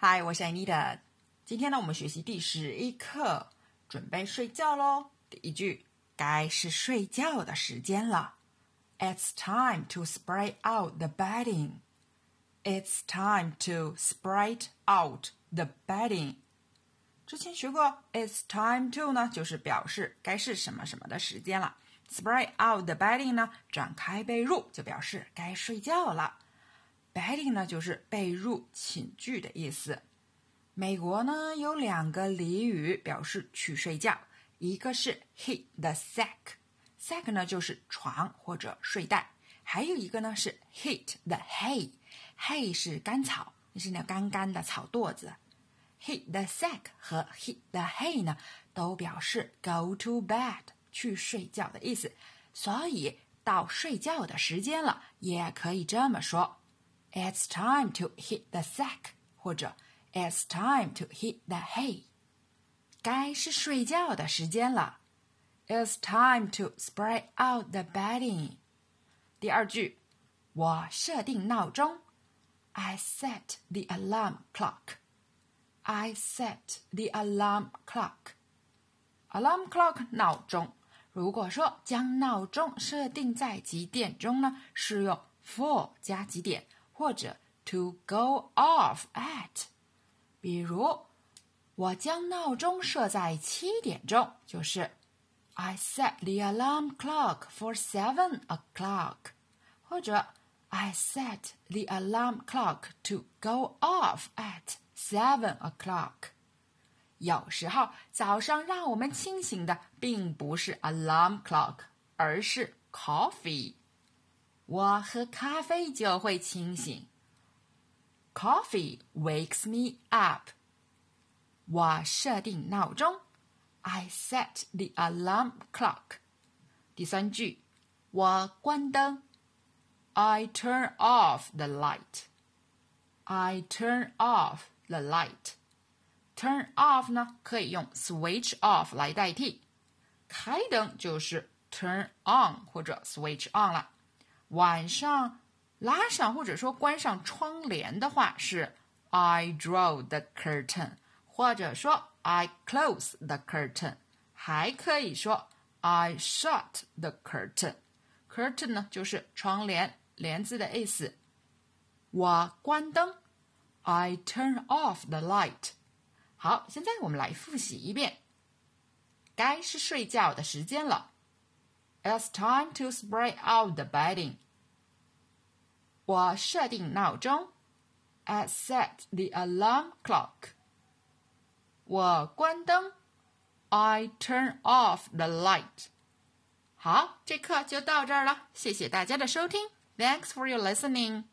嗨，我是 Anita。今天呢，我们学习第十一课，准备睡觉喽。第一句，该是睡觉的时间了。It's time to spread out the bedding. It's time to spread out the bedding. 之前学过，It's time to 呢，就是表示该是什么什么的时间了。Spread out the bedding 呢，展开被褥就表示该睡觉了。Bedding 呢，就是被褥、寝具的意思。美国呢有两个俚语表示去睡觉，一个是 hit the sack，sack 呢就是床或者睡袋，还有一个呢是 hit the hay，hay 是干草，是那干干的草垛子。hit the sack 和 hit the hay 呢都表示 go to bed 去睡觉的意思，所以到睡觉的时间了，也可以这么说。It's time to hit the sack，或者 It's time to hit the hay。该是睡觉的时间了。It's time to spread out the bedding。第二句，我设定闹钟。I set the alarm clock. I set the alarm clock. Alarm clock 闹钟。如果说将闹钟设定在几点钟呢？是用 for 加几点。 或者 to go off at，比如我将闹钟设在七点钟，就是 I set the alarm clock for seven o'clock，或者 I set the alarm clock to go off at seven o'clock。有时候早上让我们清醒的并不是 alarm clock，而是 coffee。 我喝咖啡就会清醒。Coffee wakes me up。我设定闹钟。I set the alarm clock。第三句，我关灯。I turn off the light。I turn off the light。Turn off 呢，可以用 switch off 来代替。开灯就是 turn on 或者 switch on 了。 晚上拉上或者说关上窗帘的话是 I draw the curtain，或者说 I close the curtain，还可以说 I shut the curtain。curtain 呢就是窗帘帘子的意思。我关灯，I turn off the light。好，现在我们来复习一遍。该是睡觉的时间了。It's time to spread out the bedding. 我设定闹钟，I set the alarm clock. 我关灯，I turn off the light. 好，这课就到这儿了，谢谢大家的收听，Thanks for your listening.